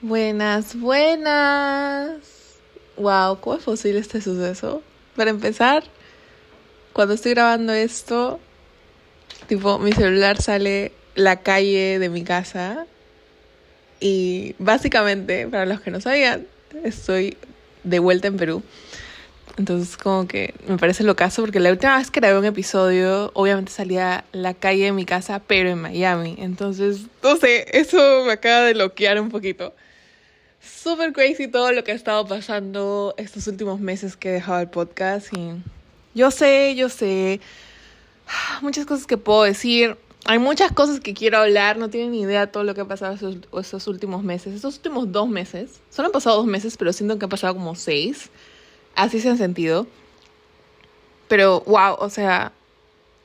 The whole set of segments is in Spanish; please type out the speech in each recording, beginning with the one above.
Buenas, buenas. Wow, ¿cómo es posible este suceso? Para empezar, cuando estoy grabando esto, tipo, mi celular sale la calle de mi casa y básicamente, para los que no sabían, estoy de vuelta en Perú. Entonces como que me parece lo caso porque la última vez que grabé un episodio, obviamente salía la calle de mi casa, pero en Miami. Entonces, no sé, eso me acaba de bloquear un poquito. Súper crazy todo lo que ha estado pasando estos últimos meses que he dejado el podcast y yo sé, yo sé, muchas cosas que puedo decir. Hay muchas cosas que quiero hablar, no tienen ni idea todo lo que ha pasado estos, estos últimos meses. Estos últimos dos meses, solo han pasado dos meses, pero siento que han pasado como seis. Así se han sentido. Pero, wow, o sea,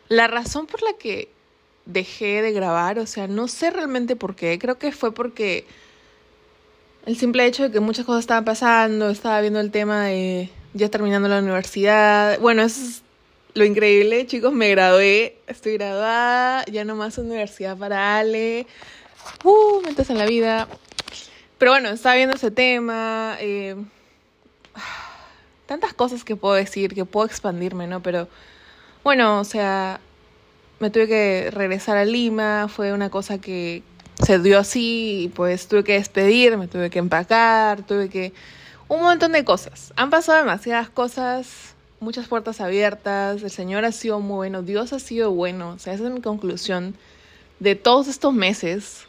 la razón por la que dejé de grabar, o sea, no sé realmente por qué. Creo que fue porque el simple hecho de que muchas cosas estaban pasando, estaba viendo el tema de ya terminando la universidad. Bueno, eso es lo increíble, chicos, me gradué, estoy graduada, ya no más universidad para Ale. Uh, metas en la vida. Pero bueno, estaba viendo ese tema. Eh, tantas cosas que puedo decir, que puedo expandirme, ¿no? Pero bueno, o sea, me tuve que regresar a Lima, fue una cosa que, se dio así pues tuve que despedirme, tuve que empacar, tuve que... Un montón de cosas. Han pasado demasiadas cosas, muchas puertas abiertas, el Señor ha sido muy bueno, Dios ha sido bueno, o sea, esa es mi conclusión de todos estos meses.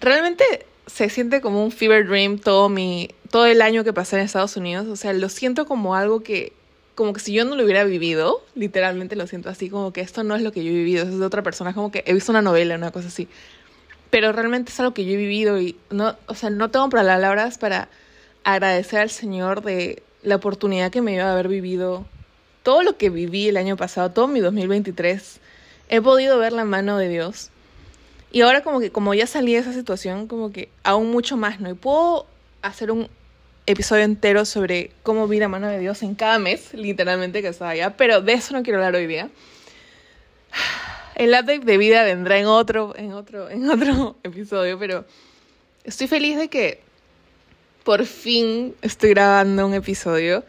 Realmente se siente como un fever dream todo mi todo el año que pasé en Estados Unidos, o sea, lo siento como algo que como que si yo no lo hubiera vivido, literalmente lo siento así como que esto no es lo que yo he vivido, es de otra persona, como que he visto una novela, una cosa así pero realmente es algo que yo he vivido y no, o sea, no tengo palabras para agradecer al Señor de la oportunidad que me dio de haber vivido todo lo que viví el año pasado, todo mi 2023. He podido ver la mano de Dios. Y ahora como que como ya salí de esa situación, como que aún mucho más, ¿no? Y puedo hacer un episodio entero sobre cómo vi la mano de Dios en cada mes, literalmente que estaba allá, pero de eso no quiero hablar hoy día. El update de vida vendrá en otro, en otro, en otro episodio, pero estoy feliz de que por fin estoy grabando un episodio.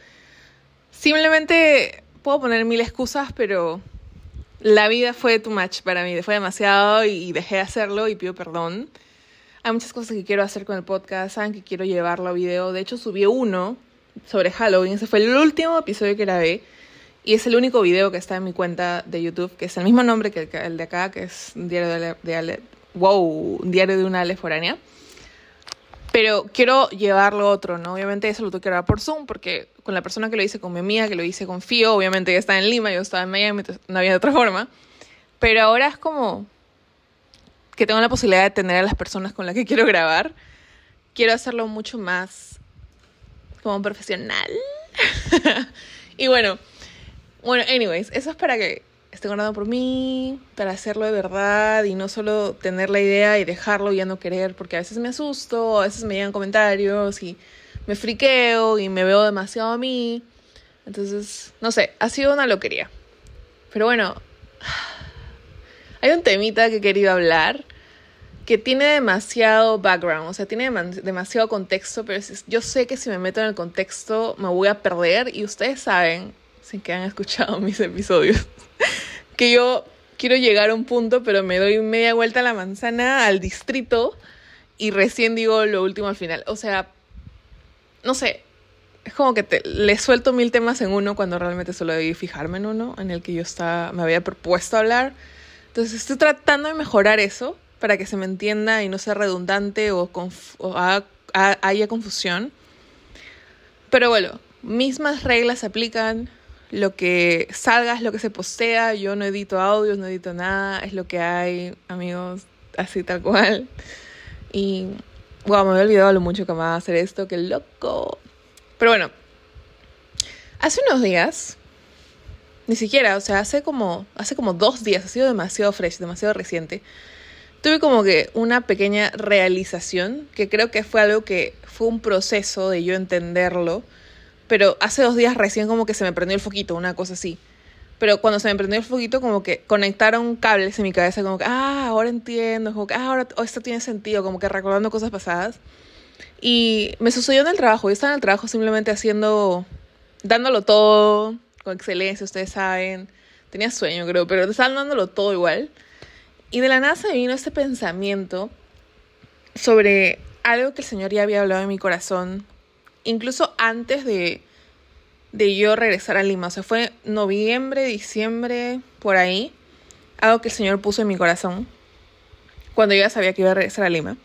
Simplemente puedo poner mil excusas, pero la vida fue too much para mí, fue demasiado y dejé de hacerlo y pido perdón. Hay muchas cosas que quiero hacer con el podcast, saben que quiero llevarlo a video. De hecho, subí uno sobre Halloween, ese fue el último episodio que grabé. Y es el único video que está en mi cuenta de YouTube, que es el mismo nombre que el, de acá, que es diario de, de wow, un diario de una Ale foránea. Pero quiero llevarlo a otro, ¿no? Obviamente eso lo tengo que grabar por Zoom, porque con la persona que lo hice, con mi amiga, que lo hice con Fío, obviamente ya está en Lima, yo estaba en Miami, no había de otra forma. Pero ahora es como que tengo la posibilidad de tener a las personas con las que quiero grabar. Quiero hacerlo mucho más como profesional. y bueno, bueno, anyways, eso es para que estén orando por mí, para hacerlo de verdad y no solo tener la idea y dejarlo y ya no querer, porque a veces me asusto, a veces me llegan comentarios y me friqueo y me veo demasiado a mí. Entonces, no sé, ha sido una loquería. Pero bueno, hay un temita que he querido hablar que tiene demasiado background, o sea, tiene demasiado contexto, pero yo sé que si me meto en el contexto me voy a perder y ustedes saben sin que han escuchado mis episodios, que yo quiero llegar a un punto, pero me doy media vuelta a la manzana, al distrito, y recién digo lo último al final. O sea, no sé, es como que te, le suelto mil temas en uno cuando realmente solo debí fijarme en uno, en el que yo estaba, me había propuesto hablar. Entonces estoy tratando de mejorar eso para que se me entienda y no sea redundante o, o haya confusión. Pero bueno, mismas reglas se aplican, lo que salga es lo que se postea, yo no edito audios, no edito nada, es lo que hay, amigos, así tal cual. Y, wow, me había olvidado lo mucho que me va a hacer esto, qué loco. Pero bueno, hace unos días, ni siquiera, o sea, hace como, hace como dos días, ha sido demasiado fresh, demasiado reciente, tuve como que una pequeña realización, que creo que fue algo que fue un proceso de yo entenderlo pero hace dos días recién como que se me prendió el foquito, una cosa así. Pero cuando se me prendió el foquito, como que conectaron cables en mi cabeza, como que, ah, ahora entiendo, como que, ah, ahora esto tiene sentido, como que recordando cosas pasadas. Y me sucedió en el trabajo. Yo estaba en el trabajo simplemente haciendo, dándolo todo, con excelencia, ustedes saben. Tenía sueño, creo, pero estaban dándolo todo igual. Y de la nada se me vino este pensamiento sobre algo que el Señor ya había hablado en mi corazón, incluso antes de, de yo regresar a Lima. O sea, fue noviembre, diciembre, por ahí. Algo que el Señor puso en mi corazón cuando yo ya sabía que iba a regresar a Lima.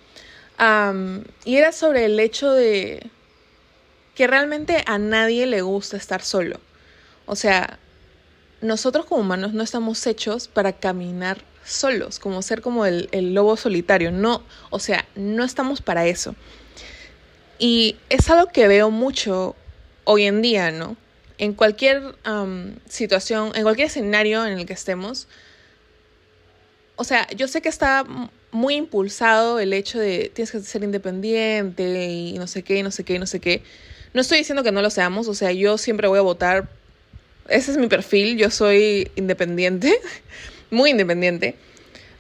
y era sobre el hecho de que realmente a nadie le gusta estar solo. O sea, nosotros como humanos no estamos hechos para caminar solos, como ser como el, lobo solitario. No, o sea, no estamos para eso. Y es algo que veo mucho hoy en día, ¿no? En cualquier situación, en cualquier escenario en el que estemos. O sea, yo sé que está muy impulsado el hecho de tienes que ser independiente y no sé qué, y no sé qué, y no sé qué. No estoy diciendo que no lo seamos, o sea, yo siempre voy a votar. Ese es mi perfil, yo soy independiente. muy independiente.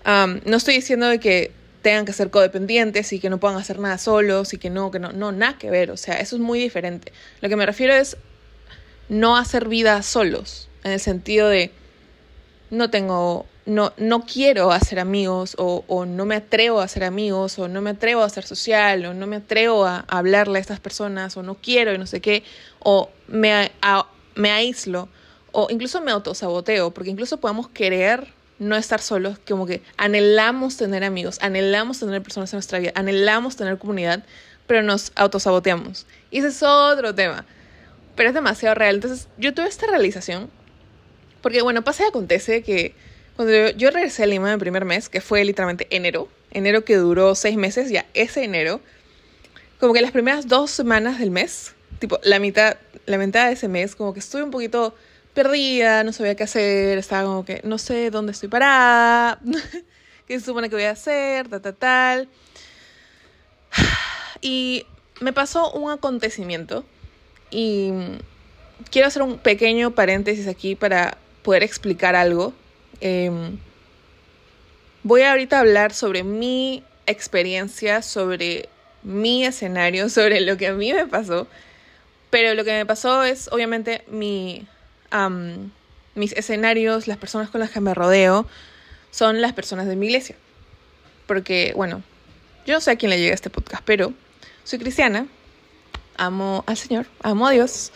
no estoy diciendo que tengan que ser codependientes y que no puedan hacer nada solos y que no, que no, no, nada que ver, o sea, eso es muy diferente. Lo que me refiero es no hacer vida solos, en el sentido de no tengo, no, no quiero hacer amigos o, no me atrevo a hacer amigos o no me atrevo a ser social o no me atrevo a, hablarle a estas personas o no quiero y no sé qué, o me, me aíslo o incluso me autosaboteo, porque incluso podemos querer no estar solos, como que anhelamos tener amigos, anhelamos tener personas en nuestra vida, anhelamos tener comunidad, pero nos autosaboteamos. Y ese es otro tema, pero es demasiado real. Entonces yo tuve esta realización, porque bueno, pasa y acontece que cuando yo, regresé a Lima en el primer mes, que fue literalmente enero, enero que duró seis meses, ya ese enero, como que las primeras dos semanas del mes, tipo la mitad, la mitad de ese mes, como que estuve un poquito perdida, no sabía qué hacer, estaba como que no sé dónde estoy parada, qué se supone que voy a hacer, tal, tal, tal. Y me pasó un acontecimiento y quiero hacer un pequeño paréntesis aquí para poder explicar algo. Em, voy ahorita a hablar sobre mi experiencia, sobre mi escenario, sobre lo que a mí me pasó. Pero lo que me pasó es obviamente mi mis escenarios, las personas con las que me rodeo, son las personas de mi iglesia. Porque, bueno, yo no sé a quién le llega este podcast, pero soy cristiana, amo al Señor, amo a Dios.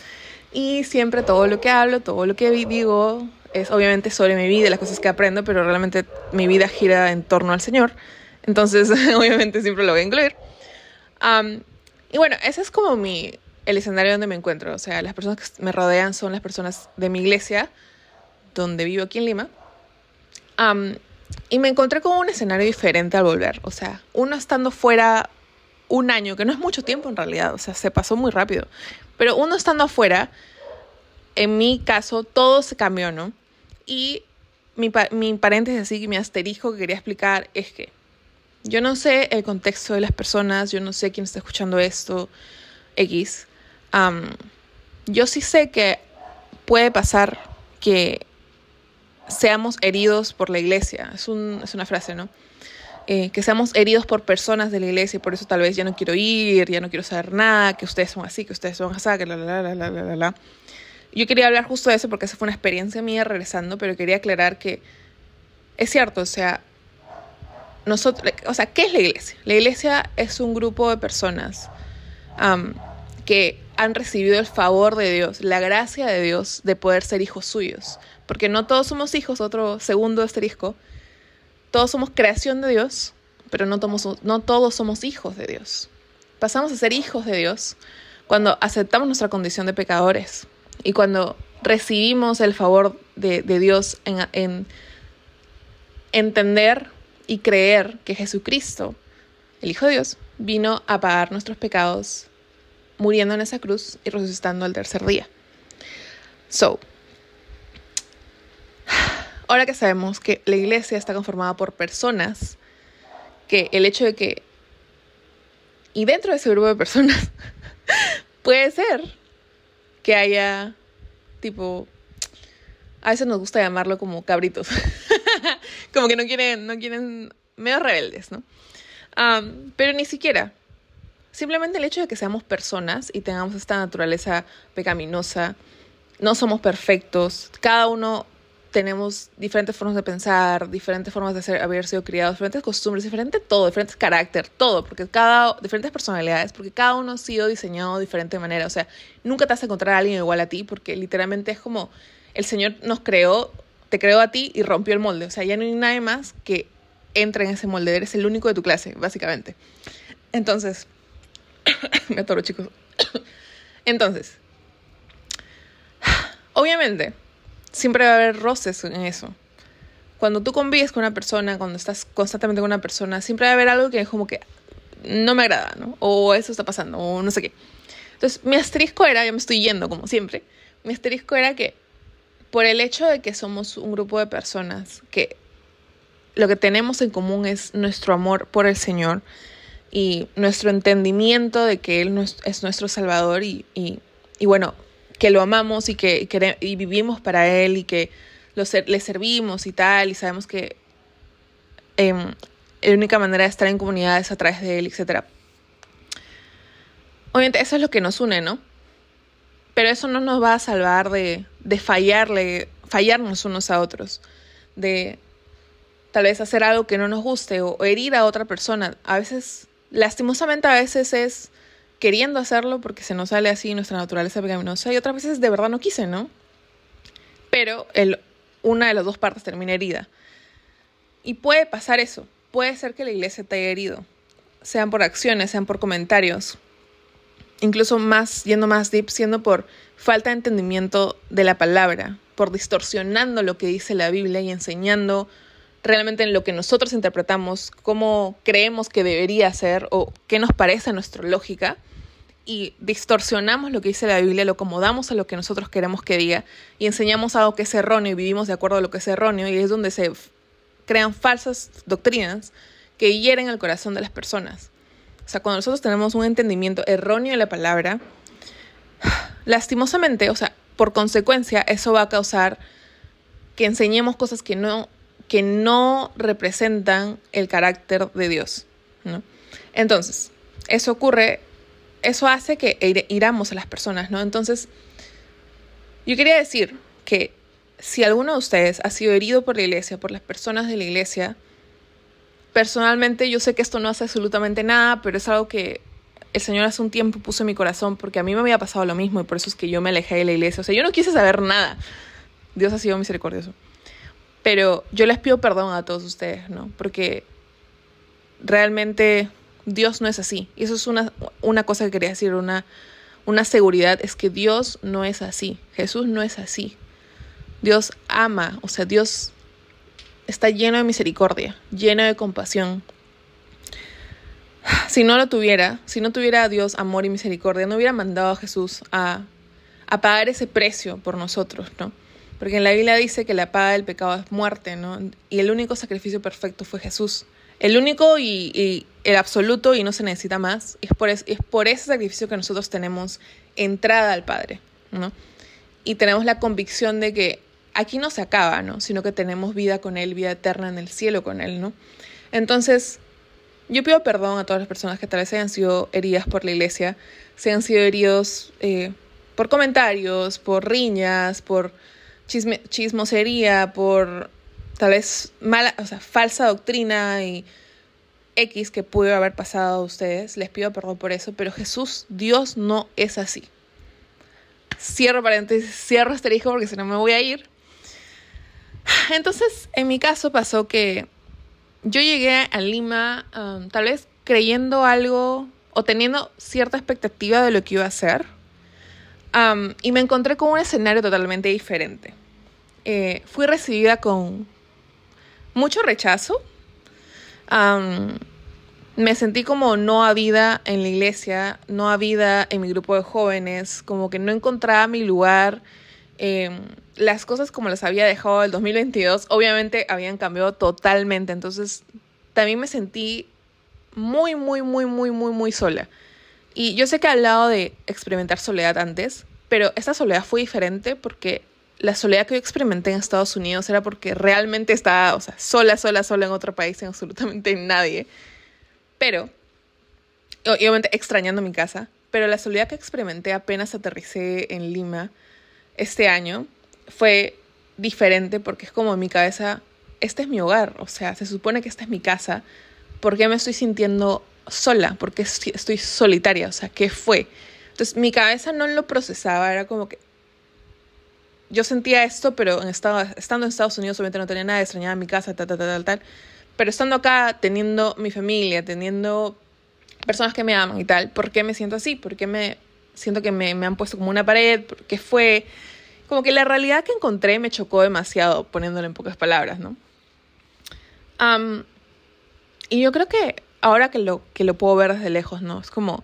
Y siempre todo lo que hablo, todo lo que digo, es obviamente sobre mi vida, las cosas que aprendo, pero realmente mi vida gira en torno al Señor. Entonces, obviamente siempre lo voy a incluir. y bueno, ese es como mi, el escenario donde me encuentro. O sea, las personas que me rodean son las personas de mi iglesia, donde vivo aquí en Lima. y me encontré con un escenario diferente al volver. O sea, uno estando fuera un año, que no es mucho tiempo en realidad, o sea, se pasó muy rápido. Pero uno estando afuera, en mi caso, todo se cambió, ¿no? Y mi, mi paréntesis así, mi asterisco que quería explicar es que yo no sé el contexto de las personas, yo no sé quién está escuchando esto, X, yo sí sé que puede pasar que seamos heridos por la iglesia. Es, una frase, ¿no? Eh, que seamos heridos por personas de la iglesia y por eso tal vez ya no quiero ir, ya no quiero saber nada, que ustedes son así, que ustedes son así, que la, la, la, la, la, la. Yo quería hablar justo de eso porque esa fue una experiencia mía regresando, pero quería aclarar que es cierto, o sea, nosotros, o sea, ¿qué es la iglesia? La iglesia es un grupo de personas que han recibido el favor de Dios, la gracia de Dios de poder ser hijos suyos. Porque no todos somos hijos, otro segundo asterisco. Todos somos creación de Dios, pero no, todos somos hijos de Dios. Pasamos a ser hijos de Dios cuando aceptamos nuestra condición de pecadores y cuando recibimos el favor de, Dios en entender y creer que Jesucristo, el Hijo de Dios, vino a pagar nuestros pecados muriendo en esa cruz y resucitando al tercer día. So, ahora que sabemos que la iglesia está conformada por personas, que el hecho de que, y dentro de ese grupo de personas, puede ser que haya tipo, a veces nos gusta llamarlo como cabritos, como que no quieren, no quieren, medio rebeldes, ¿no? pero ni siquiera, simplemente el hecho de que seamos personas y tengamos esta naturaleza pecaminosa, no somos perfectos, cada uno tenemos diferentes formas de pensar, diferentes formas de ser, haber sido criados, diferentes costumbres, diferente todo, diferentes carácter, todo, porque cada, diferentes personalidades, porque cada uno ha sido diseñado de diferente manera. O sea, nunca te vas a encontrar a alguien igual a ti, porque literalmente es como el Señor nos creó, te creó a ti y rompió el molde. O sea, ya no hay nadie más que entre en ese molde. Eres el único de tu clase, básicamente. Entonces, me atoro, chicos. Entonces, obviamente siempre va a haber roces en eso. Cuando tú convives con una persona, cuando estás constantemente con una persona, siempre va a haber algo que es como que no me agrada, ¿no? O eso está pasando, o no sé qué. Entonces, mi asterisco era, ya me estoy yendo como siempre, mi asterisco era que por el hecho de que somos un grupo de personas que lo que tenemos en común es nuestro amor por el Señor y nuestro entendimiento de que Él es nuestro Salvador y, y, bueno, que lo amamos y que, y vivimos para Él y que lo, le servimos y tal, y sabemos que em, la única manera de estar en comunidad es a través de Él, etc. Obviamente eso es lo que nos une, ¿no? Pero eso no nos va a salvar de, de fallarle, fallarnos unos a otros, de tal vez hacer algo que no nos guste o herir a otra persona. A veces, lastimosamente a veces es queriendo hacerlo porque se nos sale así nuestra naturaleza pecaminosa y otras veces de verdad no quise, ¿no? Pero el, una de las dos partes termina herida. Y puede pasar eso. Puede ser que la iglesia te haya herido. Sean por acciones, sean por comentarios. Incluso más, yendo más deep, siendo por falta de entendimiento de la palabra, por distorsionando lo que dice la Biblia y enseñando realmente en lo que nosotros interpretamos, cómo creemos que debería ser o qué nos parece nuestra lógica y distorsionamos lo que dice la Biblia, lo acomodamos a lo que nosotros queremos que diga y enseñamos algo que es erróneo y vivimos de acuerdo a lo que es erróneo y es donde se crean falsas doctrinas que hieren el corazón de las personas. O sea, cuando nosotros tenemos un entendimiento erróneo de la palabra, lastimosamente, o sea, por consecuencia, eso va a causar que enseñemos cosas que no que no representan el carácter de Dios. ¿no? Entonces, eso ocurre, eso hace que iramos a las personas, ¿no? Entonces, yo quería decir que si alguno de ustedes ha sido herido por la iglesia, por las personas de la iglesia, personalmente yo sé que esto no hace absolutamente nada, pero es algo que el Señor hace un tiempo puso en mi corazón porque a mí me había pasado lo mismo y por eso es que yo me alejé de la iglesia. O sea, yo no quise saber nada. Dios ha sido misericordioso. Pero yo les pido perdón a todos ustedes, ¿no? Porque realmente Dios no es así. Y eso es una, una cosa que quería decir, una, una seguridad, es que Dios no es así. Jesús no es así. Dios ama, o sea, Dios está lleno de misericordia, lleno de compasión. Si no lo tuviera, si no tuviera a Dios amor y misericordia, no hubiera mandado a Jesús a, a pagar ese precio por nosotros, ¿no? Porque en la Biblia dice que la paga del pecado es muerte, ¿no? Y el único sacrificio perfecto fue Jesús. El único y, el absoluto y no se necesita más. Es por, es, por ese sacrificio que nosotros tenemos entrada al Padre, ¿no? Y tenemos la convicción de que aquí no se acaba, ¿no? Sino que tenemos vida con Él, vida eterna en el cielo con Él, ¿no? Entonces, yo pido perdón a todas las personas que tal vez hayan sido heridas por la iglesia, se han sido heridos eh, por comentarios, por riñas, por chisme, chismosería, por tal vez mala, o sea, falsa doctrina y X que pudo haber pasado a ustedes. Les pido perdón por eso, pero Jesús, Dios no es así. Cierro paréntesis, cierro hijo porque si no me voy a ir. Entonces, en mi caso pasó que yo llegué a Lima um, tal vez creyendo algo o teniendo cierta expectativa de lo que iba a hacer y me encontré con un escenario totalmente diferente. Eh, fui recibida con mucho rechazo. me sentí como no habida en la iglesia, no habida en mi grupo de jóvenes, como que no encontraba mi lugar. Em, las cosas como las había dejado el 2022, obviamente habían cambiado totalmente. Entonces, también me sentí muy, muy, muy, muy, muy, muy sola. Y yo sé que he hablado de experimentar soledad antes, pero esta soledad fue diferente porque la soledad que yo experimenté en Estados Unidos era porque realmente estaba, o sea, sola, sola, sola en otro país, sin absolutamente nadie. Pero obviamente extrañando mi casa, pero la soledad que experimenté apenas aterricé en Lima este año fue diferente porque es como en mi cabeza, este es mi hogar, o sea, se supone que esta es mi casa, ¿por qué me estoy sintiendo sola? ¿Por qué estoy solitaria? O sea, ¿qué fue? Entonces mi cabeza no lo procesaba, era como que yo sentía esto, pero en estando en Estados Unidos obviamente no tenía nada, extrañaba mi casa, tal, tal, tal, tal, tal. Pero estando acá, teniendo mi familia, teniendo personas que me aman y tal, ¿por qué me siento así? ¿Por qué me siento que me, me han puesto como una pared? ¿Por qué fue? Como que la realidad que encontré me chocó demasiado, poniéndolo en pocas palabras, ¿no? y yo creo que ahora que lo, que lo puedo ver desde lejos, ¿no? Es como,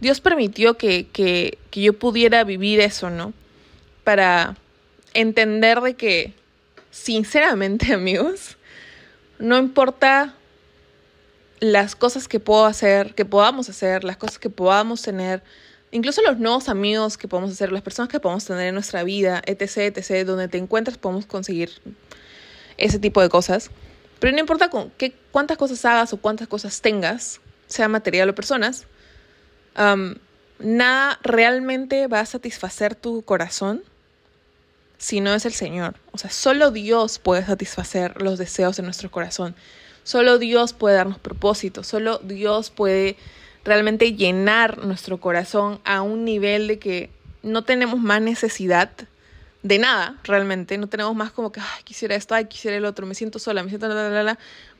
Dios permitió que, que, que yo pudiera vivir eso, ¿no? Para entender de que, sinceramente, amigos, no importa las cosas que puedo hacer, que podamos hacer, las cosas que podamos tener, incluso los nuevos amigos que podemos hacer, las personas que podemos tener en nuestra vida, etc., etc., donde te encuentres podemos conseguir ese tipo de cosas. Pero no importa con qué, cuántas cosas hagas o cuántas cosas tengas, sea material o personas, nada realmente va a satisfacer tu corazón si no es el Señor. O sea, solo Dios puede satisfacer los deseos de nuestro corazón. Solo Dios puede darnos propósito. Solo Dios puede realmente llenar nuestro corazón a un nivel de que no tenemos más necesidad de nada, realmente. No tenemos más como que, ay, quisiera esto, ay, quisiera el otro, me siento sola, me siento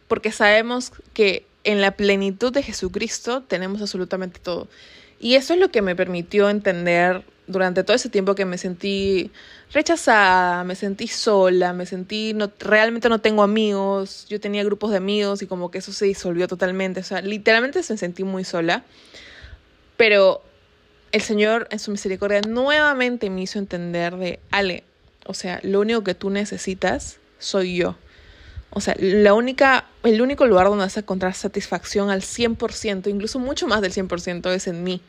porque sabemos que en la plenitud de Jesucristo tenemos absolutamente todo. Y eso es lo que me permitió entender durante todo ese tiempo que me sentí rechazada, me sentí sola, me sentí, no, realmente no tengo amigos, yo tenía grupos de amigos y como que eso se disolvió totalmente, o sea, literalmente me sentí muy sola, pero el Señor en su misericordia nuevamente me hizo entender de, Ale, o sea, lo único que tú necesitas soy yo. O sea, la única, el único lugar donde vas a encontrar satisfacción al 100%, incluso mucho más del 100%, es en mí.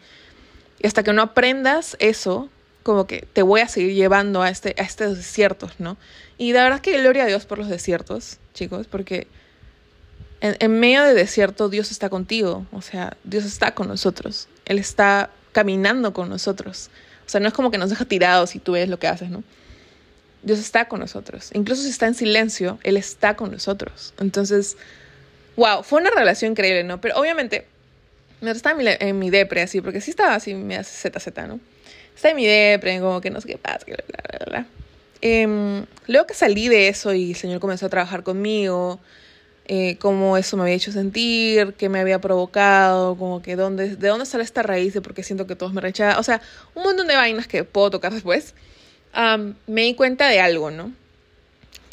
Y hasta que no aprendas eso, como que te voy a seguir llevando a, este, a estos desiertos, ¿no? Y de verdad que gloria a Dios por los desiertos, chicos, porque en, en medio de desierto Dios está contigo, o sea, Dios está con nosotros, Él está caminando con nosotros. O sea, no es como que nos deja tirados y tú ves lo que haces, ¿no? Dios está con nosotros. Incluso si está en silencio, Él está con nosotros. Entonces, wow, fue una relación increíble, ¿no? Pero obviamente me estaba en mi, depre así, porque sí estaba así, me hace ZZ, ¿no? Estaba en mi depre, como que no sé qué pasa, bla, bla, bla. Eh, luego que salí de eso y el Señor comenzó a trabajar conmigo, eh, cómo eso me había hecho sentir, qué me había provocado, como que dónde, de dónde sale esta raíz de por qué siento que todos me rechazan, o sea, un montón de vainas que puedo tocar después, me di cuenta de algo, ¿no?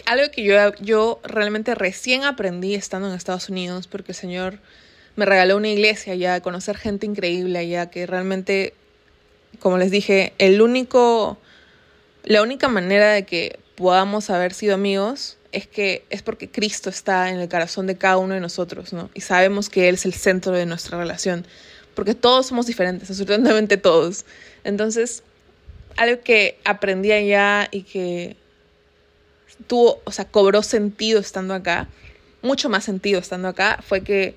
Algo que yo, yo realmente recién aprendí estando en Estados Unidos, porque el Señor me regaló una iglesia allá, conocer gente increíble allá, que realmente, como les dije, el único, la única manera de que podamos haber sido amigos es que es porque Cristo está en el corazón de cada uno de nosotros, ¿no? Y sabemos que Él es el centro de nuestra relación, porque todos somos diferentes, absolutamente todos. Entonces, algo que aprendí allá y que tuvo, o sea, cobró sentido estando acá, mucho más sentido estando acá, fue que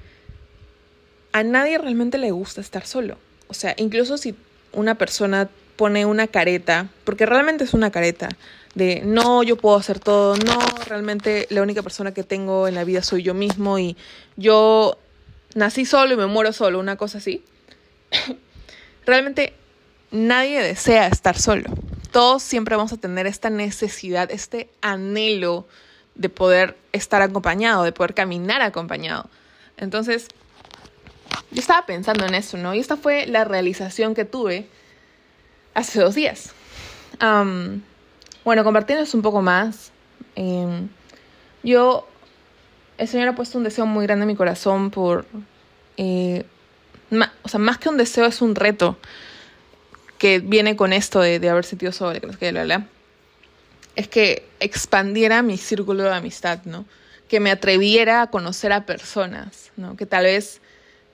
a nadie realmente le gusta estar solo. O sea, incluso si una persona pone una careta, porque realmente es una careta, de no, yo puedo hacer todo, no, realmente la única persona que tengo en la vida soy yo mismo y yo nací solo y me muero solo, una cosa así. realmente nadie desea estar solo. Todos siempre vamos a tener esta necesidad, este anhelo de poder estar acompañado, de poder caminar acompañado. Entonces, yo estaba pensando en eso, ¿no? Y esta fue la realización que tuve hace dos días. Bueno, compartiéndoles un poco más, em, yo, el Señor ha puesto un deseo muy grande en mi corazón por, eh, o sea, más que un deseo es un reto que viene con esto de, de haber sentido sobre, que la, es que expandiera mi círculo de amistad, ¿no? Que me atreviera a conocer a personas, ¿no? Que tal vez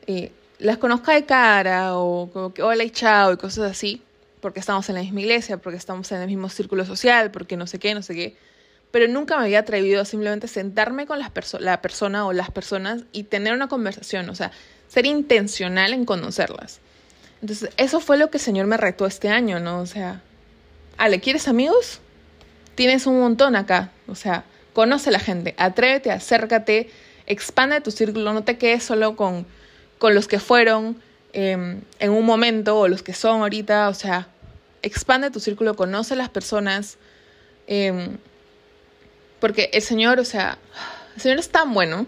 eh, las conozca de cara o como que hola y chao y cosas así, porque estamos en la misma iglesia, porque estamos en el mismo círculo social, porque no sé qué, no sé qué. Pero nunca me había atrevido a simplemente sentarme con las la persona o las personas y tener una conversación. O sea, ser intencional en conocerlas. Entonces, eso fue lo que el Señor me retó este año, ¿no? O sea, Ale, ¿quieres amigos? Tienes un montón acá. O sea, conoce a la gente, atrévete, acércate, expande tu círculo, no te quedes solo con, con los que fueron em, en un momento o los que son ahorita. O sea, expande tu círculo, conoce a las personas. Em, porque el Señor, o sea, el Señor es tan bueno.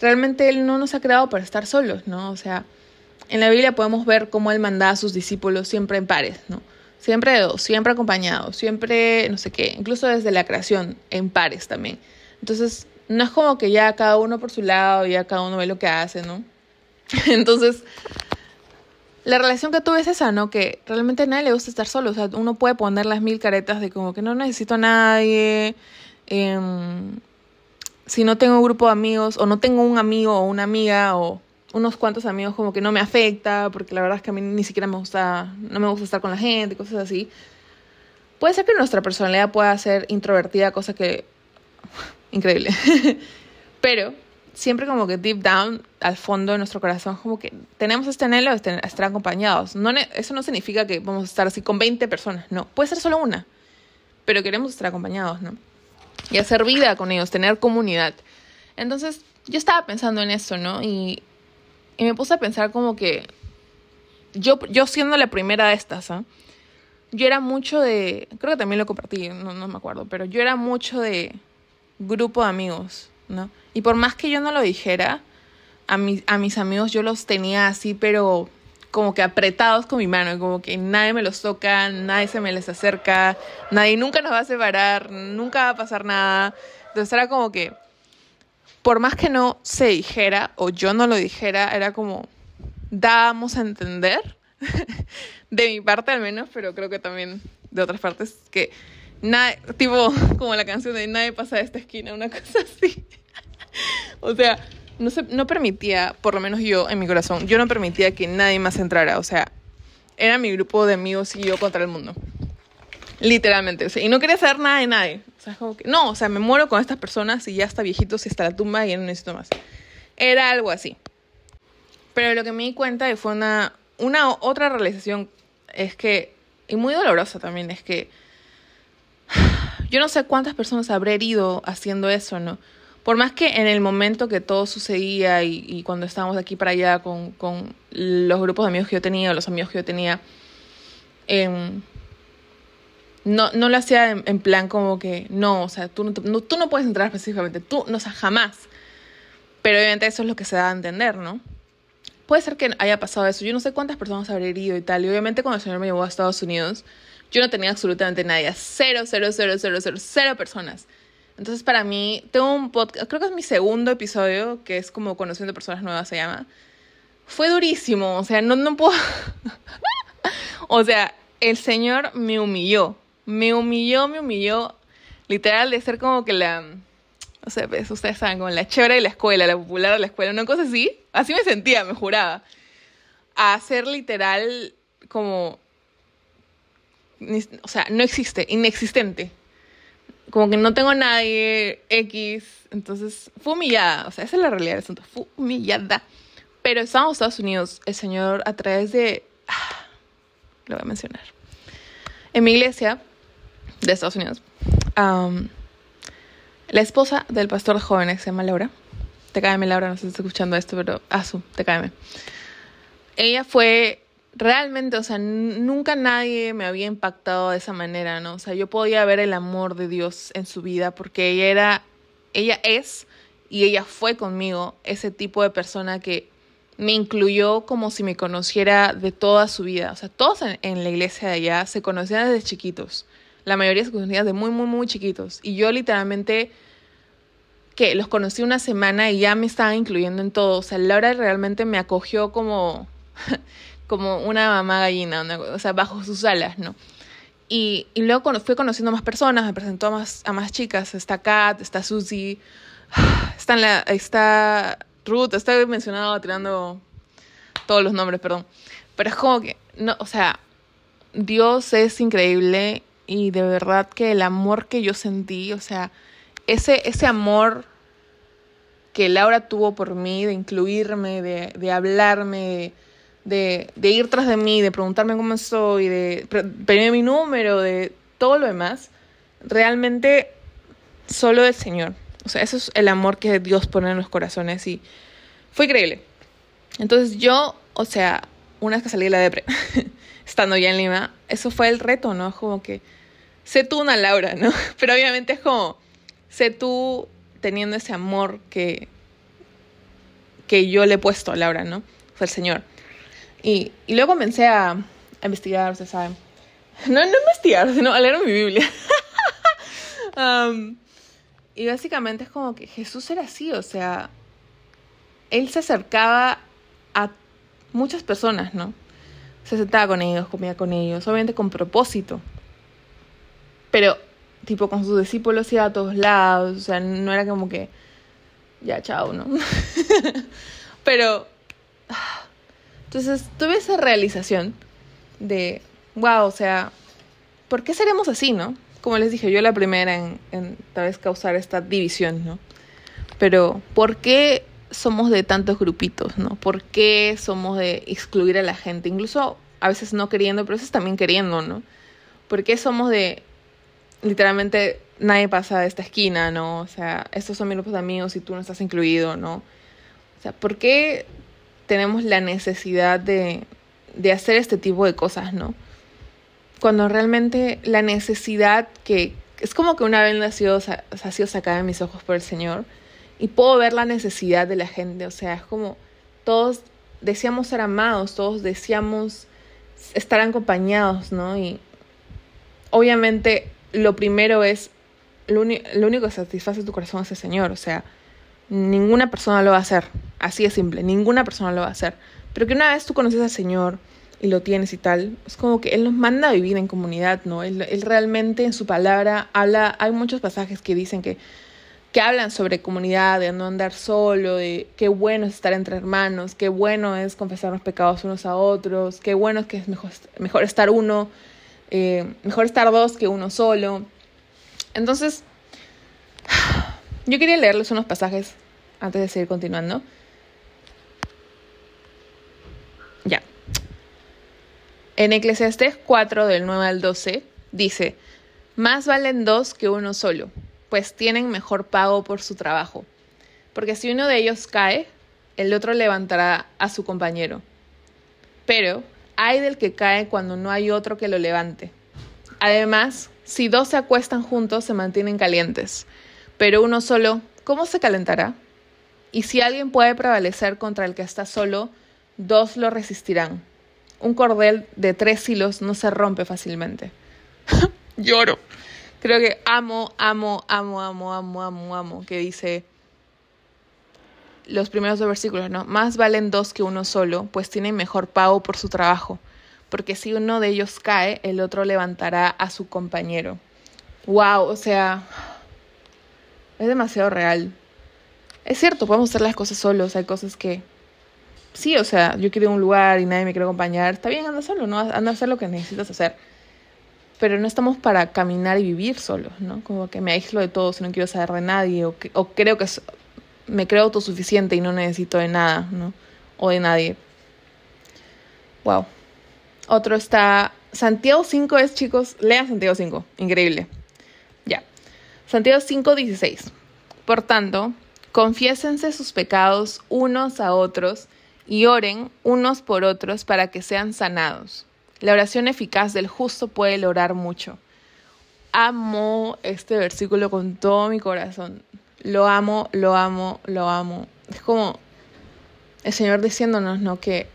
Realmente Él no nos ha creado para estar solos, ¿no? O sea, en la Biblia podemos ver cómo Él manda a sus discípulos siempre en pares, ¿no? Siempre de dos, siempre acompañados, siempre, no sé qué, incluso desde la creación, en pares también. Entonces, no es como que ya cada uno por su lado, ya cada uno ve lo que hace, ¿no? Entonces, la relación que tuve es esa, ¿no? Que realmente a nadie le gusta estar solo. O sea, uno puede poner las mil caretas de como que no necesito a nadie. Em, si no tengo un grupo de amigos, o no tengo un amigo o una amiga, o unos cuantos amigos como que no me afecta, porque la verdad es que a mí ni siquiera me gusta, no me gusta estar con la gente, cosas así. Puede ser que nuestra personalidad pueda ser introvertida, cosa que... increíble. Pero siempre como que deep down, al fondo de nuestro corazón, como que tenemos este anhelo de estar acompañados. Eso no significa que vamos a estar así con 20 personas, no. Puede ser solo una, pero queremos estar acompañados, ¿no? Y hacer vida con ellos, tener comunidad. Entonces, yo estaba pensando en eso, ¿no? Y y me puse a pensar como que yo, yo siendo la primera de estas, ¿ah? yo era mucho de, creo que también lo compartí, no, no me acuerdo, pero yo era mucho de grupo de amigos, ¿no? Y por más que yo no lo dijera, a, mi, a mis amigos yo los tenía así, pero como que apretados con mi mano, como que nadie me los toca, nadie se me les acerca, nadie nunca nos va a separar, nunca va a pasar nada. Entonces era como que por más que no se dijera o yo no lo dijera, era como dábamos a entender, de mi parte al menos, pero creo que también de otras partes, que nada, tipo como la canción de nadie pasa de esta esquina, una cosa así. o sea, no, se, no permitía, por lo menos yo en mi corazón, yo no permitía que nadie más entrara, o sea, era mi grupo de amigos y yo contra el mundo. Literalmente. y no quería saber nada de nadie. O sea, como que, no, o sea, me muero con estas personas y ya está viejito, si está la tumba y ya no necesito más. Era algo así. Pero lo que me di cuenta y fue una, una otra realización es que, y muy dolorosa también, es que yo no sé cuántas personas habré herido haciendo eso, ¿no? Por más que en el momento que todo sucedía y, y cuando estábamos aquí para allá con, con, los grupos de amigos que yo tenía, los amigos que yo tenía, eh, no, no lo hacía en, plan como que, no, o sea, tú no, tú no puedes entrar específicamente, tú, no, o sea, jamás. Pero obviamente eso es lo que se da a entender, ¿no? Puede ser que haya pasado eso. Yo no sé cuántas personas habré herido y tal. Y obviamente cuando el señor me llevó a Estados Unidos, yo no tenía absolutamente nadie. Cero, cero, cero, cero, cero, cero personas. Entonces para mí, tengo un podcast, creo que es mi segundo episodio, que es como Conociendo Personas Nuevas se llama. Fue durísimo, o sea, no, no puedo... o sea, el Señor me humilló me humilló, me humilló, literal, de ser como que la, no sé, pues, ustedes saben, como la chévere de la escuela, la popular de la escuela, una cosa así, así me sentía, me juraba, a ser literal como, o sea, no existe, inexistente, como que no tengo nadie, X, entonces fue humillada, o sea, esa es la realidad del asunto, fue humillada. Pero estábamos en Estados Unidos, el Señor a través de... Ah, lo voy a mencionar. En mi iglesia de Estados Unidos. la esposa del pastor de jóvenes se llama Laura. Te caeme, Laura, no sé si estás escuchando esto, pero Azu, te caeme. Ella fue realmente, o sea, nunca nadie me había impactado de esa manera, ¿no? O sea, yo podía ver el amor de Dios en su vida porque ella era, ella es y ella fue conmigo ese tipo de persona que me incluyó como si me conociera de toda su vida. O sea, todos en, la iglesia de allá se conocían desde chiquitos. La mayoría se conocían de muy, muy, muy chiquitos. Y yo literalmente, que los conocí una semana y ya me estaban incluyendo en todo. O sea, Laura realmente me acogió como, como una mamá gallina, o sea, bajo sus alas, ¿no? Y, luego fui conociendo más personas, me presentó a más, a más chicas. Está Kat, está Susie, está, la, está Ruth, está mencionado tirando todos los nombres, perdón. Pero es como que, no, o sea, Dios es increíble y de verdad que el amor que yo sentí, o sea, ese, ese amor que Laura tuvo por mí, de incluirme, de, de hablarme, de, de, ir tras de mí, de preguntarme cómo estoy, de pedirme mi número, de todo lo demás, realmente solo del Señor. O sea, eso es el amor que Dios pone en los corazones y fue increíble. Entonces yo, o sea, una vez que salí de la depre, estando ya en Lima, eso fue el reto, ¿no? Como que, sé tú una Laura, ¿no? Pero obviamente es como, sé tú teniendo ese amor que, que yo le he puesto a Laura, ¿no? Fue el Señor. Y, luego comencé a, a investigar, ustedes saben. No, no investigar, sino a leer mi Biblia. um, y básicamente es como que Jesús era así, o sea, él se acercaba a muchas personas, ¿no? Se sentaba con ellos, comía con ellos, obviamente con propósito. Pero, tipo, con sus discípulos iba a todos lados, o sea, no era como que, ya, chao, ¿no? Pero, entonces tuve esa realización de, wow, o sea, ¿por qué seremos así, no? Como les dije, yo la primera en, tal vez causar esta división, ¿no? Pero, ¿por qué somos de tantos grupitos, ¿no? ¿Por qué somos de excluir a la gente? Incluso a veces no queriendo, pero a veces también queriendo, ¿no? ¿Por qué somos de literalmente nadie pasa de esta esquina, ¿no? O sea, estos son mis grupos de amigos y tú no estás incluido, ¿no? O sea, ¿por qué tenemos la necesidad de, de hacer este tipo de cosas, ¿no? Cuando realmente la necesidad que es como que una venda ha sido, ha sido sacada de mis ojos por el Señor y puedo ver la necesidad de la gente, o sea, es como todos deseamos ser amados, todos deseamos estar acompañados, ¿no? Y obviamente lo primero es, lo, lo único que satisface tu corazón es el Señor, o sea, ninguna persona lo va a hacer, así de simple, ninguna persona lo va a hacer, pero que una vez tú conoces al Señor y lo tienes y tal, es como que Él nos manda a vivir en comunidad, ¿no? Él, realmente en su palabra habla, hay muchos pasajes que dicen que que hablan sobre comunidad, de no andar solo, de qué bueno es estar entre hermanos, qué bueno es confesar los pecados unos a otros, qué bueno es que es mejor, mejor estar uno, eh, mejor estar dos que uno solo. Entonces, yo quería leerles unos pasajes antes de seguir continuando. Ya. En Eclesiastés 4, del 9 al 12, dice, más valen dos que uno solo pues tienen mejor pago por su trabajo. Porque si uno de ellos cae, el otro levantará a su compañero. Pero hay del que cae cuando no hay otro que lo levante. Además, si dos se acuestan juntos, se mantienen calientes. Pero uno solo, ¿cómo se calentará? Y si alguien puede prevalecer contra el que está solo, dos lo resistirán. Un cordel de tres hilos no se rompe fácilmente. Lloro creo que amo, amo, amo, amo, amo, amo, amo, que dice los primeros dos versículos, ¿no? Más valen dos que uno solo, pues tienen mejor pago por su trabajo, porque si uno de ellos cae, el otro levantará a su compañero. Wow, o sea, es demasiado real. Es cierto, podemos hacer las cosas solos, hay cosas que sí, o sea, yo quiero un lugar y nadie me quiere acompañar, está bien, anda solo, ¿no? Anda a hacer lo que necesitas hacer pero no estamos para caminar y vivir solos, ¿no? Como que me aíslo de todo si no quiero saber de nadie o, o creo que me creo autosuficiente y no necesito de nada, ¿no? O de nadie. Wow. Otro está Santiago 5 es, chicos, lean Santiago 5, increíble. Ya. Santiago 5, 16. Por tanto, confiésense sus pecados unos a otros y oren unos por otros para que sean sanados. La oración eficaz del justo puede lograr mucho. Amo este versículo con todo mi corazón. Lo amo, lo amo, lo amo. Es como el Señor diciéndonos, ¿no? Que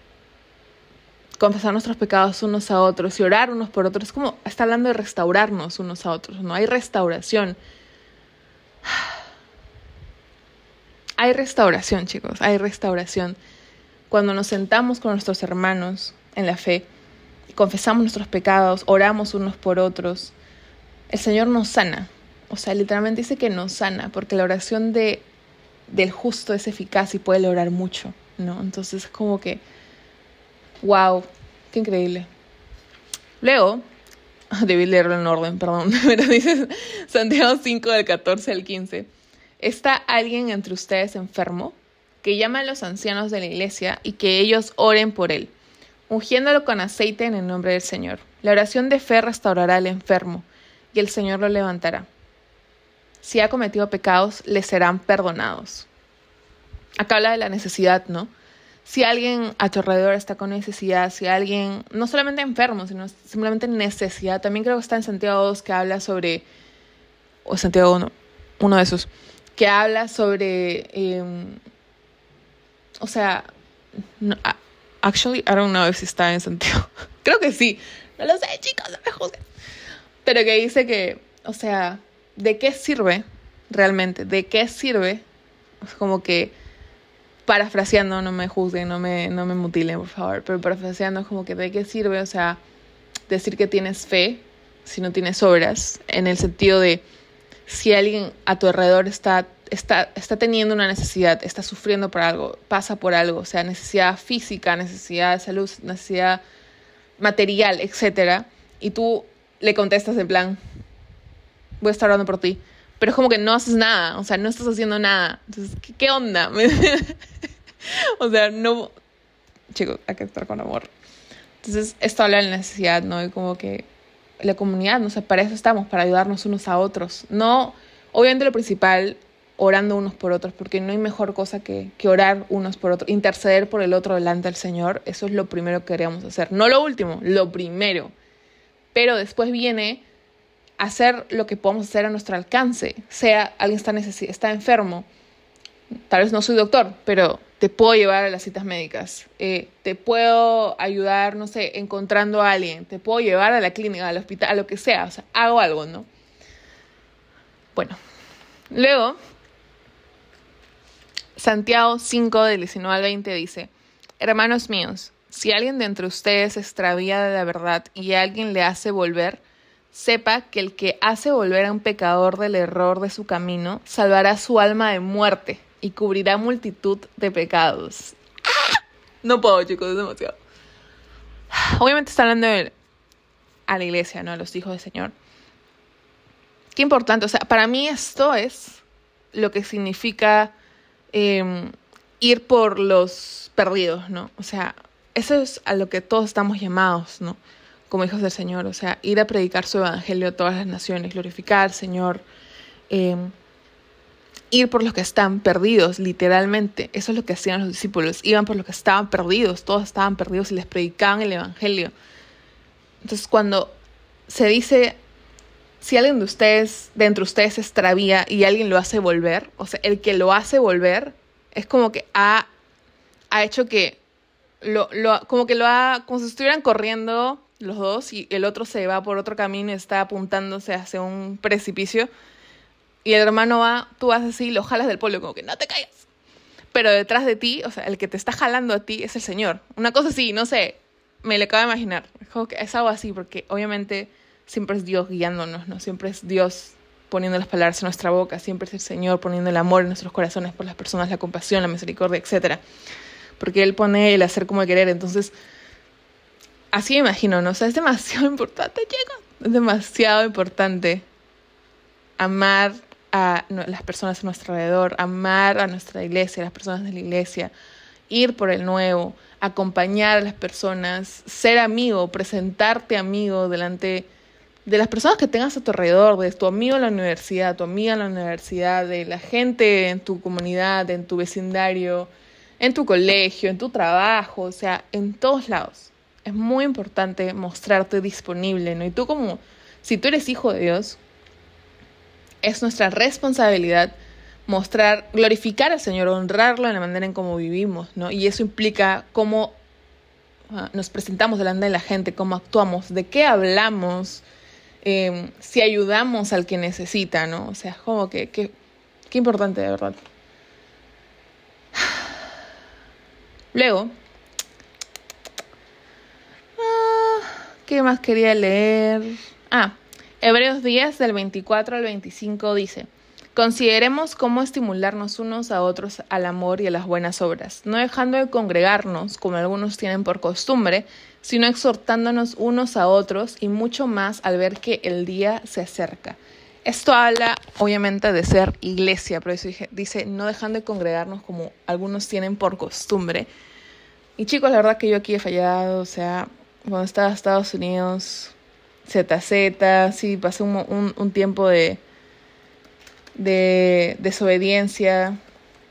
confesar nuestros pecados unos a otros y orar unos por otros. Es como está hablando de restaurarnos unos a otros, ¿no? Hay restauración. Hay restauración, chicos, hay restauración. Cuando nos sentamos con nuestros hermanos en la fe, confesamos nuestros pecados, oramos unos por otros, el Señor nos sana. O sea, literalmente dice que nos sana, porque la oración de, del justo es eficaz y puede lograr mucho, ¿no? Entonces es como que, wow, qué increíble. Luego, debí leerlo en orden, perdón, pero dice Santiago 5 del 14 al 15. ¿Está alguien entre ustedes enfermo? Que llame a los ancianos de la iglesia y que ellos oren por él, ungiéndolo con aceite en el nombre del Señor. La oración de fe restaurará al enfermo y el Señor lo levantará. Si ha cometido pecados, le serán perdonados. Acá habla de la necesidad, ¿no? Si alguien a tu alrededor está con necesidad, si alguien, no solamente enfermo, sino simplemente necesidad, también creo que está en Santiago 2 que habla sobre, o Santiago 1, uno de esos, que habla sobre, em, o sea, actually, I don't know si está en Santiago. creo que sí, no lo sé, chicos, no me juzguen. Pero que dice que, o sea, ¿de qué sirve realmente? ¿De qué sirve? como que parafraseando, no me juzguen, no me, no me mutilen, por favor, pero parafraseando es como que de qué sirve, o sea, decir que tienes fe si no tienes obras, en el sentido de si alguien a tu alrededor está, está, está teniendo una necesidad, está sufriendo por algo, pasa por algo, o sea, necesidad física, necesidad de salud, necesidad material, etcétera, y tú le contestas en plan, voy a estar orando por ti, pero es como que no haces nada, o sea, no estás haciendo nada. Entonces, ¿qué, onda? o sea, no... Chicos, hay que estar con amor. Entonces, esto habla de la necesidad, ¿no? Y como que la comunidad, no para eso estamos, para ayudarnos unos a otros. No, obviamente lo principal, orando unos por otros, porque no hay mejor cosa que, que orar unos por otros, interceder por el otro delante del Señor. Eso es lo primero que queríamos hacer. No lo último, lo primero. Pero después viene hacer lo que podemos hacer a nuestro alcance. Sea alguien está, está enfermo, tal vez no soy doctor, pero te puedo llevar a las citas médicas. Eh, te puedo ayudar, no sé, encontrando a alguien. Te puedo llevar a la clínica, al hospital, a lo que sea. O sea, hago algo, ¿no? Bueno, luego, Santiago 5, del 19 al 20 dice, Hermanos míos, si alguien de entre ustedes extravía de la verdad y alguien le hace volver, sepa que el que hace volver a un pecador del error de su camino salvará su alma de muerte y cubrirá multitud de pecados. No puedo, chicos, es demasiado. Obviamente está hablando a la iglesia, ¿no? A los hijos del Señor. Qué importante, o sea, para mí esto es lo que significa em, ir por los perdidos, ¿no? O sea, eso es a lo que todos estamos llamados, ¿no? como hijos del Señor, o sea, ir a predicar su evangelio a todas las naciones, glorificar al Señor, em, ir por los que están perdidos, literalmente. Eso es lo que hacían los discípulos, iban por los que estaban perdidos, todos estaban perdidos y les predicaban el evangelio. Entonces, cuando se dice, si alguien de ustedes, de entre ustedes se extravía y alguien lo hace volver, o sea, el que lo hace volver es como que ha, ha hecho que lo, lo, como que lo ha, como si estuvieran corriendo los dos y el otro se va por otro camino y está apuntándose hacia un precipicio. Y el hermano va, tú vas así, lo jalas del polio, como que no te caigas. Pero detrás de ti, o sea, el que te está jalando a ti es el Señor. Una cosa así, no sé, me le acabo de imaginar. Es algo así, porque obviamente siempre es Dios guiándonos, ¿no? Siempre es Dios poniendo las palabras en nuestra boca, siempre es el Señor poniendo el amor en nuestros corazones por las personas, la compasión, la misericordia, etc. Porque Él pone el hacer como el querer. Entonces, así me imagino, ¿no? O sea, es demasiado importante, chicos. Es demasiado importante amar a las personas a nuestro alrededor, amar a nuestra iglesia, a las personas de la iglesia, ir por el nuevo, acompañar a las personas, ser amigo, presentarte amigo delante de las personas que tengas a tu alrededor, de tu amigo en la universidad, tu amiga en la universidad, de la gente en tu comunidad, en tu vecindario, en tu colegio, en tu trabajo, o sea, en todos lados es muy importante mostrarte disponible, ¿no? Y tú como, si tú eres hijo de Dios, es nuestra responsabilidad mostrar, glorificar al Señor, honrarlo en la manera en cómo vivimos, ¿no? Y eso implica cómo ah, nos presentamos delante de la gente, cómo actuamos, de qué hablamos, em, si ayudamos al que necesita, ¿no? O sea, como que, qué importante de verdad. Luego, ¿Qué más quería leer? Ah, Hebreos 10 del 24 al 25 dice, Consideremos cómo estimularnos unos a otros al amor y a las buenas obras, no dejando de congregarnos como algunos tienen por costumbre, sino exhortándonos unos a otros y mucho más al ver que el día se acerca. Esto habla, obviamente, de ser iglesia, pero eso dice, no dejan de congregarnos como algunos tienen por costumbre. Y chicos, la verdad que yo aquí he fallado, o sea, cuando estaba en Estados Unidos, ZZ, sí, pasé un, un, tiempo de, de desobediencia,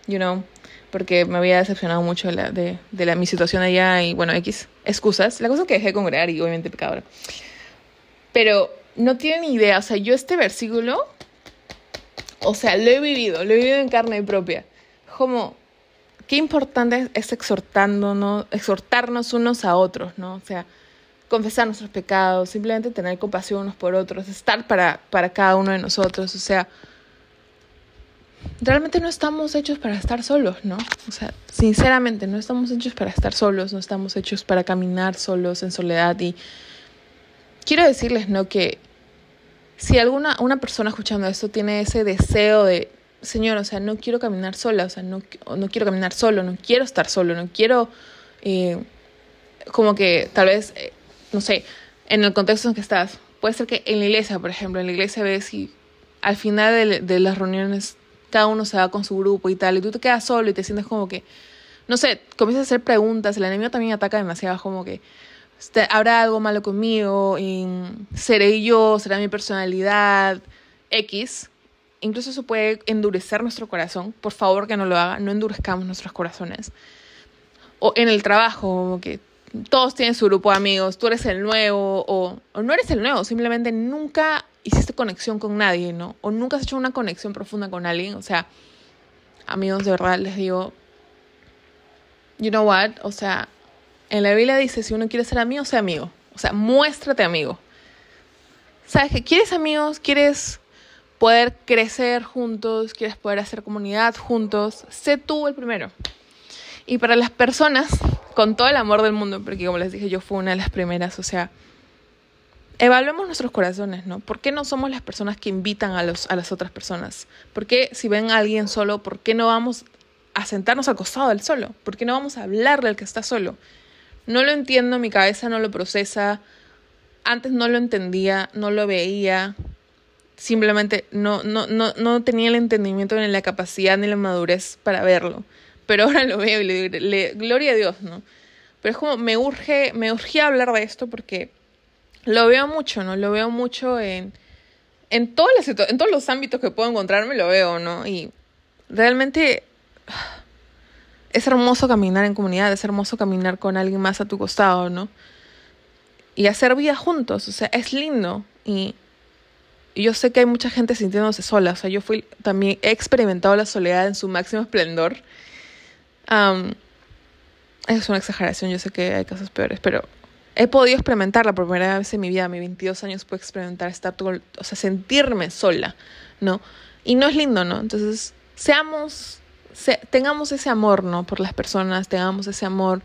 you know, porque me había decepcionado mucho de, la, de, de la, mi situación allá y, bueno, X excusas. La cosa es que dejé de congregar y obviamente pecadora. Pero no tienen idea, o sea, yo este versículo, o sea, lo he vivido, lo he vivido en carne propia. Como, qué importante es exhortándonos, exhortarnos unos a otros, ¿no? O sea, confesar nuestros pecados, simplemente tener compasión unos por otros, estar para, para cada uno de nosotros, o sea, realmente no estamos hechos para estar solos, ¿no? O sea, sinceramente, no estamos hechos para estar solos, no estamos hechos para caminar solos en soledad y quiero decirles, ¿no? Que si alguna una persona escuchando esto tiene ese deseo de, Señor, o sea, no quiero caminar sola, o sea, no, no quiero caminar solo, no quiero estar solo, no quiero, eh, como que tal vez, eh, no sé, en el contexto en que estás, puede ser que en la iglesia, por ejemplo, en la iglesia ves y al final de, las reuniones cada uno se va con su grupo y tal, y tú te quedas solo y te sientes como que, no sé, comienzas a hacer preguntas, el enemigo también ataca demasiado, como que, este, habrá algo malo conmigo, seré yo, será mi personalidad, X. Incluso eso puede endurecer nuestro corazón. Por favor que no lo haga, no endurezcamos nuestros corazones. O en el trabajo, como que todos tienen su grupo de amigos, tú eres el nuevo o, o, no eres el nuevo, simplemente nunca hiciste conexión con nadie, ¿no? O nunca has hecho una conexión profunda con alguien. O sea, amigos, de verdad les digo, you know what, o sea, en la Biblia dice, si uno quiere ser amigo, sea amigo. O sea, muéstrate amigo. ¿Sabes que quieres amigos? ¿Quieres poder crecer juntos? ¿Quieres poder hacer comunidad juntos? Sé tú el primero. Y para las personas, con todo el amor del mundo, porque como les dije, yo fui una de las primeras, o sea, evaluemos nuestros corazones, ¿no? ¿Por qué no somos las personas que invitan a, los, a las otras personas? ¿Por qué si ven a alguien solo, por qué no vamos a sentarnos al solo? ¿Por qué no vamos a hablarle al que está solo? No lo entiendo, mi cabeza no lo procesa. Antes no lo entendía, no lo veía. Simplemente no, no, no, no tenía el entendimiento ni la capacidad ni la madurez para verlo. Pero ahora lo veo y le digo, gloria a Dios, ¿no? Pero es como, me urge, me urgía hablar de esto porque lo veo mucho, ¿no? Lo veo mucho en, en, todas las, en todos los ámbitos que puedo encontrarme, lo veo, ¿no? Y realmente es hermoso caminar en comunidad, es hermoso caminar con alguien más a tu costado, ¿no? Y hacer vida juntos, o sea, es lindo. Y, yo sé que hay mucha gente sintiéndose sola, o sea, yo fui, también he experimentado la soledad en su máximo esplendor. Es una exageración, yo sé que hay casos peores, pero he podido experimentarla por primera vez en mi vida, a mis 22 años pude experimentar estar todo, o sea, sentirme sola, ¿no? Y no es lindo, ¿no? Entonces, seamos tengamos ese amor, ¿no? Por las personas, tengamos ese amor,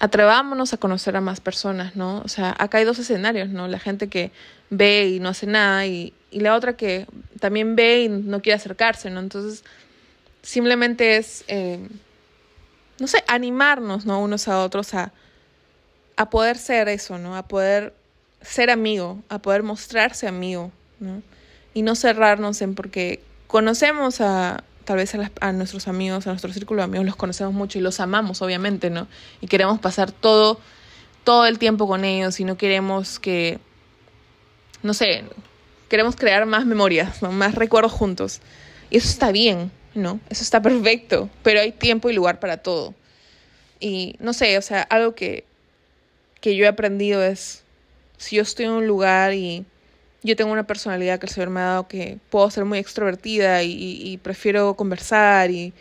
atrevámonos a conocer a más personas, ¿no? O sea, acá hay dos escenarios, ¿no? La gente que ve y no hace nada y, y la otra que también ve y no quiere acercarse, ¿no? Entonces, simplemente es, eh, no sé, animarnos, ¿no? Unos a otros a, a poder ser eso, ¿no? A poder ser amigo, a poder mostrarse amigo, ¿no? Y no cerrarnos en porque conocemos a, tal vez a, nuestros amigos, a nuestro círculo de amigos los conocemos mucho y los amamos, obviamente, ¿no? Y queremos pasar todo, todo el tiempo con ellos y no queremos que, no sé, queremos crear más memorias, más recuerdos juntos. Y eso está bien, ¿no? Eso está perfecto, pero hay tiempo y lugar para todo. Y no sé, o sea, algo que, que yo he aprendido es, si yo estoy en un lugar y yo tengo una personalidad que el Señor me ha dado que puedo ser muy extrovertida y, prefiero conversar y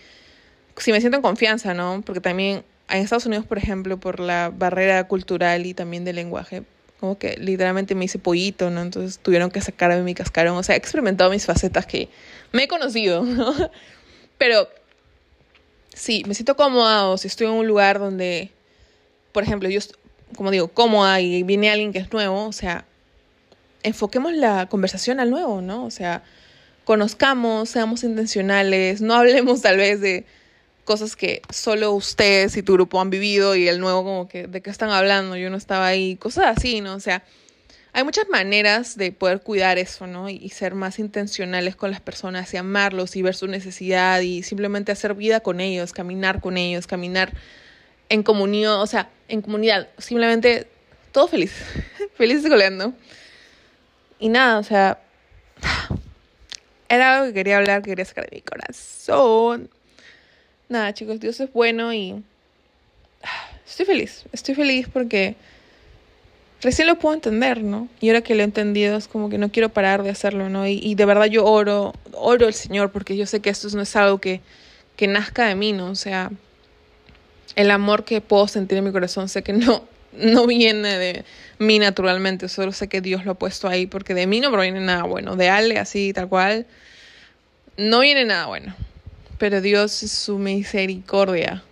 si me siento en confianza, ¿no? Porque también en Estados Unidos, por ejemplo, por la barrera cultural y también del lenguaje, como que literalmente me hice pollito, ¿no? Entonces tuvieron que sacarme mi cascarón. O sea, he experimentado mis facetas que me he conocido, ¿no? Pero sí, me siento cómoda o si estoy en un lugar donde, por ejemplo, yo, como digo, cómoda y viene alguien que es nuevo, o sea, enfoquemos la conversación al nuevo, ¿no? O sea, conozcamos, seamos intencionales, no hablemos tal vez de cosas que solo ustedes y tu grupo han vivido y el nuevo como que de qué están hablando, yo no estaba ahí, cosas así, ¿no? O sea, hay muchas maneras de poder cuidar eso, ¿no? Y, ser más intencionales con las personas y amarlos y ver su necesidad y simplemente hacer vida con ellos, caminar con ellos, caminar en comunión, o sea, en comunidad, simplemente todo feliz, feliz coleando. Y nada, o sea, era algo que quería hablar, que quería sacar de mi corazón. Nada, chicos, Dios es bueno y estoy feliz, estoy feliz porque recién lo puedo entender, ¿no? Y ahora que lo he entendido es como que no quiero parar de hacerlo, ¿no? Y, de verdad yo oro, oro al Señor porque yo sé que esto no es algo que, que nazca de mí, ¿no? O sea, el amor que puedo sentir en mi corazón sé que no, no viene de mí naturalmente, solo sé que Dios lo ha puesto ahí porque de mí no proviene nada bueno, de Ale así tal cual, no viene nada bueno, pero Dios es su misericordia,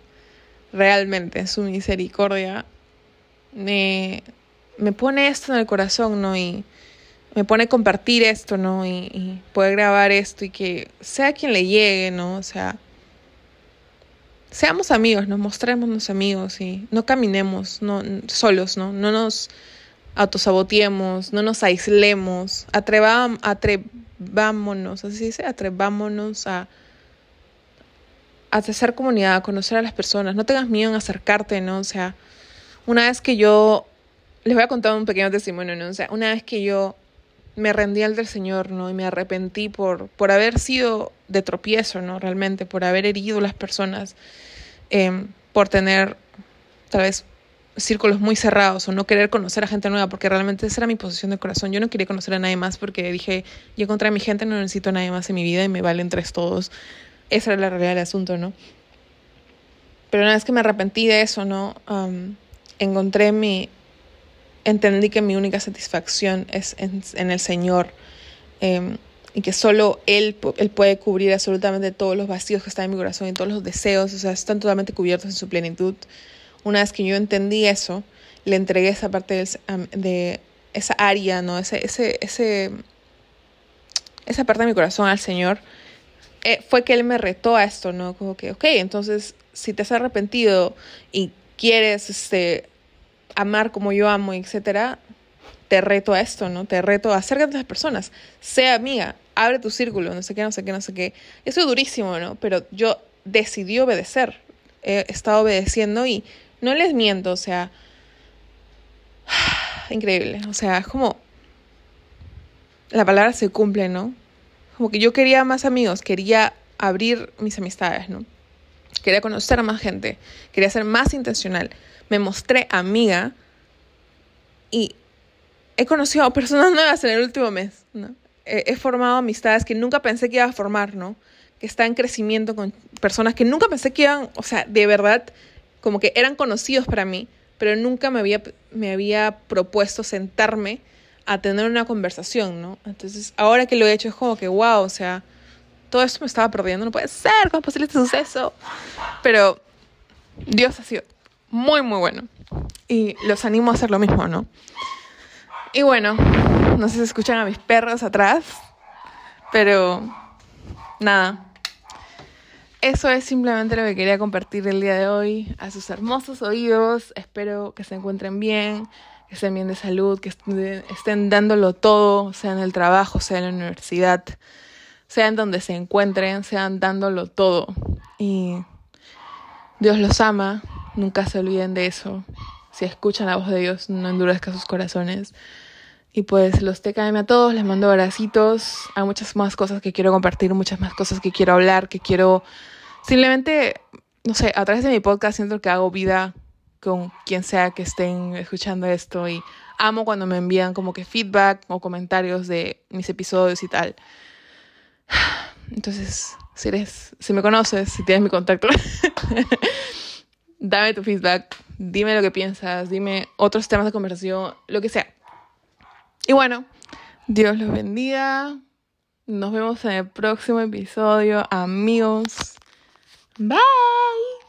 realmente su misericordia me, me pone esto en el corazón, ¿no? Y me pone compartir esto, ¿no? Y, y poder grabar esto y que sea quien le llegue, ¿no? O sea, seamos amigos, nos mostrémonos amigos y no caminemos no, solos, ¿no? No nos autosaboteemos, no nos aislemos, atrevámonos, así se dice, atrevámonos a, a hacer comunidad, a conocer a las personas, no tengas miedo en acercarte, ¿no? O sea, una vez que yo, les voy a contar un pequeño testimonio, ¿no? Sea, una vez que yo me rendí al del Señor, ¿no? Y me arrepentí por, por haber sido de tropiezo, ¿no? Realmente, por haber herido a las personas, em, por tener tal vez círculos muy cerrados o no querer conocer a gente nueva, porque realmente esa era mi posición de corazón. Yo no quería conocer a nadie más porque dije, yo encontré mi gente, no necesito a nadie más en mi vida y me valen tres todos. Esa era la realidad del asunto, ¿no? Pero una vez que me arrepentí de eso, ¿no? encontré mi, entendí que mi única satisfacción es en, el Señor em, y que solo Él, Él puede cubrir absolutamente todos los vacíos que están en mi corazón y todos los deseos, o sea, están totalmente cubiertos en su plenitud. Una vez que yo entendí eso, le entregué esa parte de, esa área, ¿no? Ese, ese, ese, esa parte de mi corazón al Señor, eh, fue que Él me retó a esto, ¿no? Como que, ok, entonces, si te has arrepentido y quieres este, amar como yo amo, etcétera, te reto a esto, ¿no? Te reto acércate a las personas, sea amiga, abre tu círculo, no sé qué, no sé qué, no sé qué. Eso es durísimo, ¿no? Pero yo decidí obedecer. He estado obedeciendo y no les miento, o sea, increíble, o sea, es como la palabra se cumple, ¿no? Como que yo quería más amigos, quería abrir mis amistades, ¿no? Quería conocer a más gente, quería ser más intencional me mostré amiga y he conocido a personas nuevas en el último mes. He, formado amistades que nunca pensé que iba a formar, ¿no? Que está en crecimiento con personas que nunca pensé que iban, o sea, de verdad, como que eran conocidos para mí, pero nunca me había, me había propuesto sentarme a tener una conversación, ¿no? Entonces, ahora que lo he hecho es como que, wow, o sea, todo esto me estaba perdiendo, no puede ser, ¿cómo es posible este suceso? Pero Dios ha sido muy, muy bueno. Y los animo a hacer lo mismo, ¿no? Y bueno, no sé si escuchan a mis perros atrás, pero nada. Eso es simplemente lo que quería compartir el día de hoy a sus hermosos oídos. Espero que se encuentren bien, que estén bien de salud, que estén dándolo todo, sea en el trabajo, sea en la universidad, sea en donde se encuentren, sean dándolo todo. Y Dios los ama, Nunca se olviden de eso. Si escuchan la voz de Dios, no endurezcan sus corazones. Y pues los TKM a todos, les mando abracitos. Hay muchas más cosas que quiero compartir, muchas más cosas que quiero hablar, que quiero simplemente, no sé, a través de mi podcast siento que hago vida con quien sea que estén escuchando esto y amo cuando me envían como que feedback o comentarios de mis episodios y tal. Entonces, si eres, si me conoces, si tienes mi contacto, dame tu feedback, dime lo que piensas, dime otros temas de conversación, lo que sea. Y bueno, Dios los bendiga. Nos vemos en el próximo episodio, amigos. Bye.